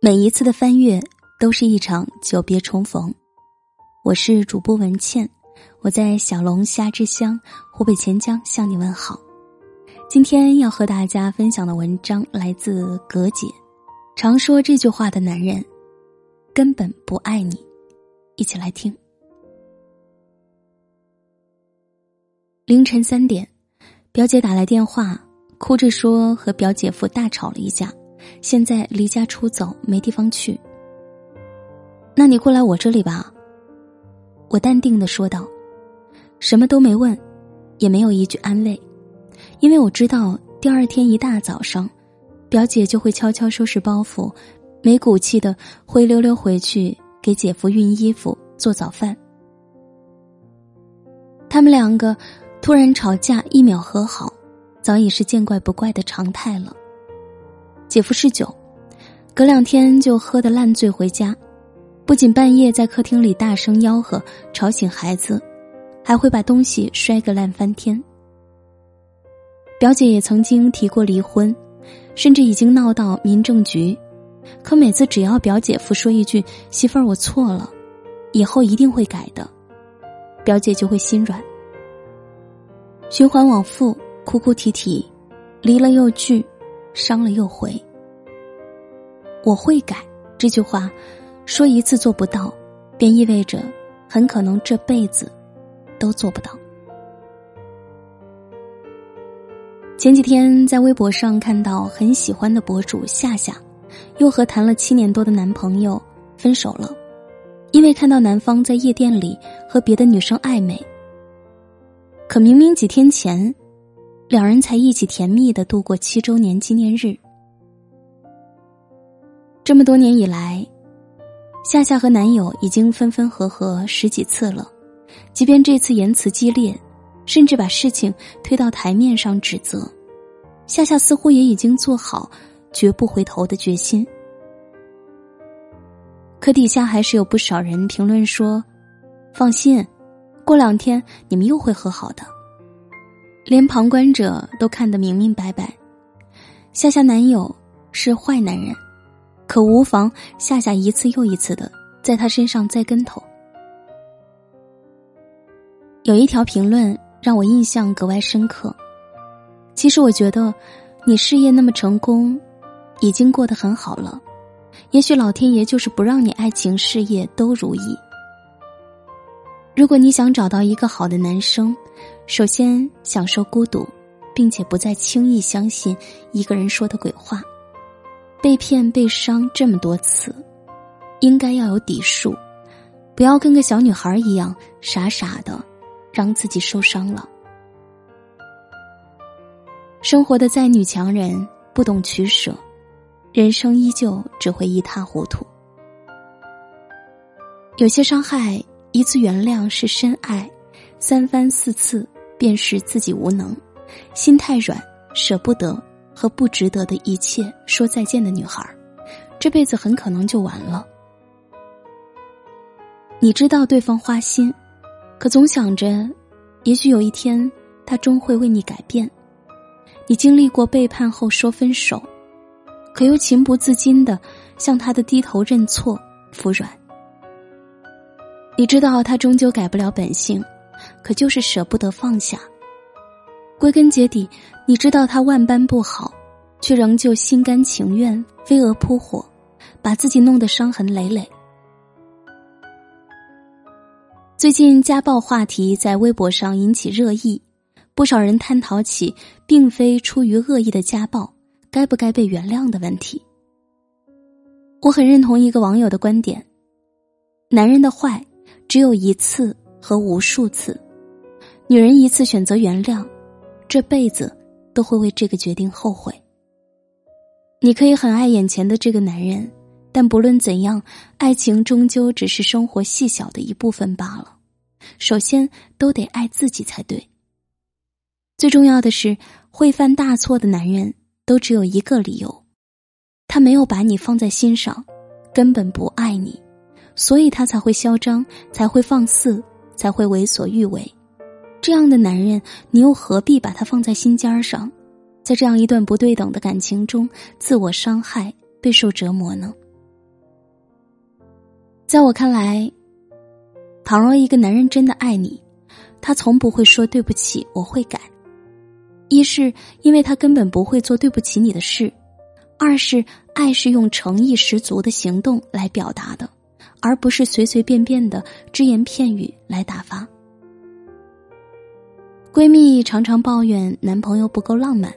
每一次的翻阅都是一场久别重逢。我是主播文倩，我在小龙虾之乡湖北潜江向你问好。今天要和大家分享的文章来自葛姐。常说这句话的男人，根本不爱你。一起来听。凌晨三点，表姐打来电话，哭着说和表姐夫大吵了一架。现在离家出走，没地方去。那你过来我这里吧。我淡定的说道，什么都没问，也没有一句安慰，因为我知道第二天一大早上，表姐就会悄悄收拾包袱，没骨气的灰溜溜回去给姐夫熨衣服、做早饭。他们两个突然吵架，一秒和好，早已是见怪不怪的常态了。姐夫嗜酒，隔两天就喝得烂醉回家，不仅半夜在客厅里大声吆喝吵醒孩子，还会把东西摔个烂翻天。表姐也曾经提过离婚，甚至已经闹到民政局，可每次只要表姐夫说一句“媳妇儿，我错了，以后一定会改的”，表姐就会心软。循环往复，哭哭啼啼，离了又聚。伤了又回，我会改这句话，说一次做不到，便意味着很可能这辈子都做不到。前几天在微博上看到很喜欢的博主夏夏，又和谈了七年多的男朋友分手了，因为看到男方在夜店里和别的女生暧昧。可明明几天前。两人才一起甜蜜的度过七周年纪念日。这么多年以来，夏夏和男友已经分分合合十几次了，即便这次言辞激烈，甚至把事情推到台面上指责，夏夏似乎也已经做好绝不回头的决心。可底下还是有不少人评论说：“放心，过两天你们又会和好的。”连旁观者都看得明明白白，夏夏男友是坏男人，可无妨夏夏一次又一次的在他身上栽跟头。有一条评论让我印象格外深刻。其实我觉得，你事业那么成功，已经过得很好了，也许老天爷就是不让你爱情事业都如意。如果你想找到一个好的男生，首先享受孤独，并且不再轻易相信一个人说的鬼话。被骗、被伤这么多次，应该要有底数，不要跟个小女孩一样傻傻的，让自己受伤了。生活的再女强人，不懂取舍，人生依旧只会一塌糊涂。有些伤害。一次原谅是深爱，三番四次便是自己无能，心太软，舍不得和不值得的一切说再见的女孩，这辈子很可能就完了。你知道对方花心，可总想着，也许有一天他终会为你改变。你经历过背叛后说分手，可又情不自禁的向他的低头认错服软。你知道他终究改不了本性，可就是舍不得放下。归根结底，你知道他万般不好，却仍旧心甘情愿飞蛾扑火，把自己弄得伤痕累累。最近家暴话题在微博上引起热议，不少人探讨起并非出于恶意的家暴该不该被原谅的问题。我很认同一个网友的观点：男人的坏。只有一次和无数次，女人一次选择原谅，这辈子都会为这个决定后悔。你可以很爱眼前的这个男人，但不论怎样，爱情终究只是生活细小的一部分罢了。首先，都得爱自己才对。最重要的是，会犯大错的男人都只有一个理由：他没有把你放在心上，根本不爱你。所以他才会嚣张，才会放肆，才会为所欲为。这样的男人，你又何必把他放在心尖上，在这样一段不对等的感情中自我伤害、备受折磨呢？在我看来，倘若一个男人真的爱你，他从不会说对不起，我会改。一是因为他根本不会做对不起你的事，二是爱是用诚意十足的行动来表达的，而不是随随便便的只言片语来打发。闺蜜常常抱怨男朋友不够浪漫，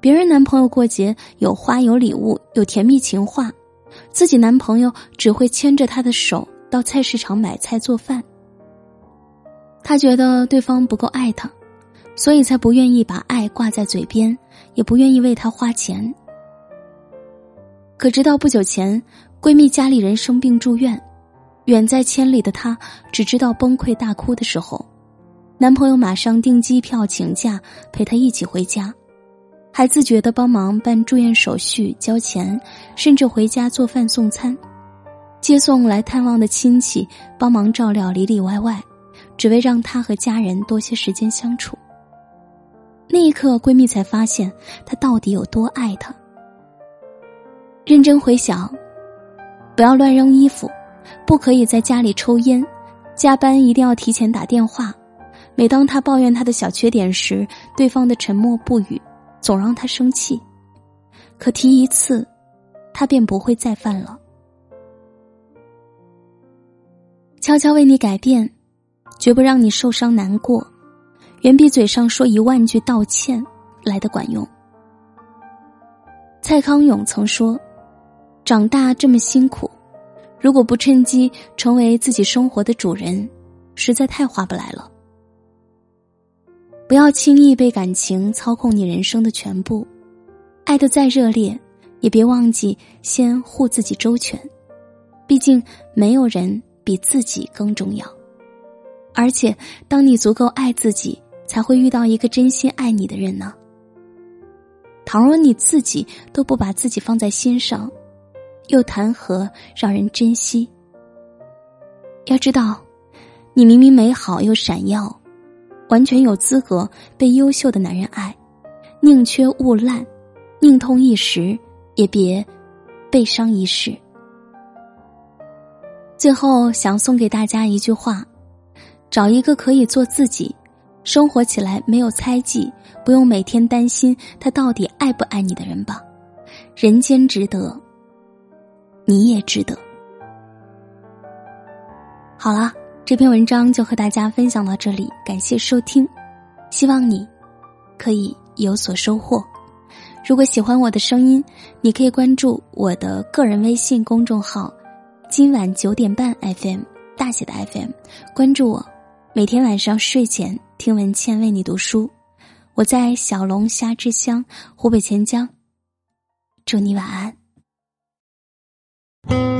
别人男朋友过节有花有礼物有甜蜜情话，自己男朋友只会牵着她的手到菜市场买菜做饭。她觉得对方不够爱她，所以才不愿意把爱挂在嘴边，也不愿意为他花钱。可直到不久前，闺蜜家里人生病住院，远在千里的她只知道崩溃大哭的时候。男朋友马上订机票请假陪她一起回家，还自觉的帮忙办住院手续、交钱，甚至回家做饭送餐，接送来探望的亲戚，帮忙照料里里外外，只为让她和家人多些时间相处。那一刻，闺蜜才发现他到底有多爱她。认真回想，不要乱扔衣服，不可以在家里抽烟，加班一定要提前打电话。每当他抱怨他的小缺点时，对方的沉默不语，总让他生气。可提一次，他便不会再犯了。悄悄为你改变，绝不让你受伤难过，远比嘴上说一万句道歉来的管用。蔡康永曾说：“长大这么辛苦，如果不趁机成为自己生活的主人，实在太划不来了。”不要轻易被感情操控你人生的全部，爱的再热烈，也别忘记先护自己周全。毕竟没有人比自己更重要。而且，当你足够爱自己，才会遇到一个真心爱你的人呢。倘若你自己都不把自己放在心上，又谈何让人珍惜？要知道，你明明美好又闪耀。完全有资格被优秀的男人爱，宁缺毋滥，宁痛一时，也别悲伤一世。最后想送给大家一句话：找一个可以做自己，生活起来没有猜忌，不用每天担心他到底爱不爱你的人吧。人间值得，你也值得。好了。这篇文章就和大家分享到这里，感谢收听，希望你可以有所收获。如果喜欢我的声音，你可以关注我的个人微信公众号“今晚九点半 FM” 大写的 FM，关注我，每天晚上睡前听文倩为你读书。我在小龙虾之乡湖北潜江，祝你晚安。借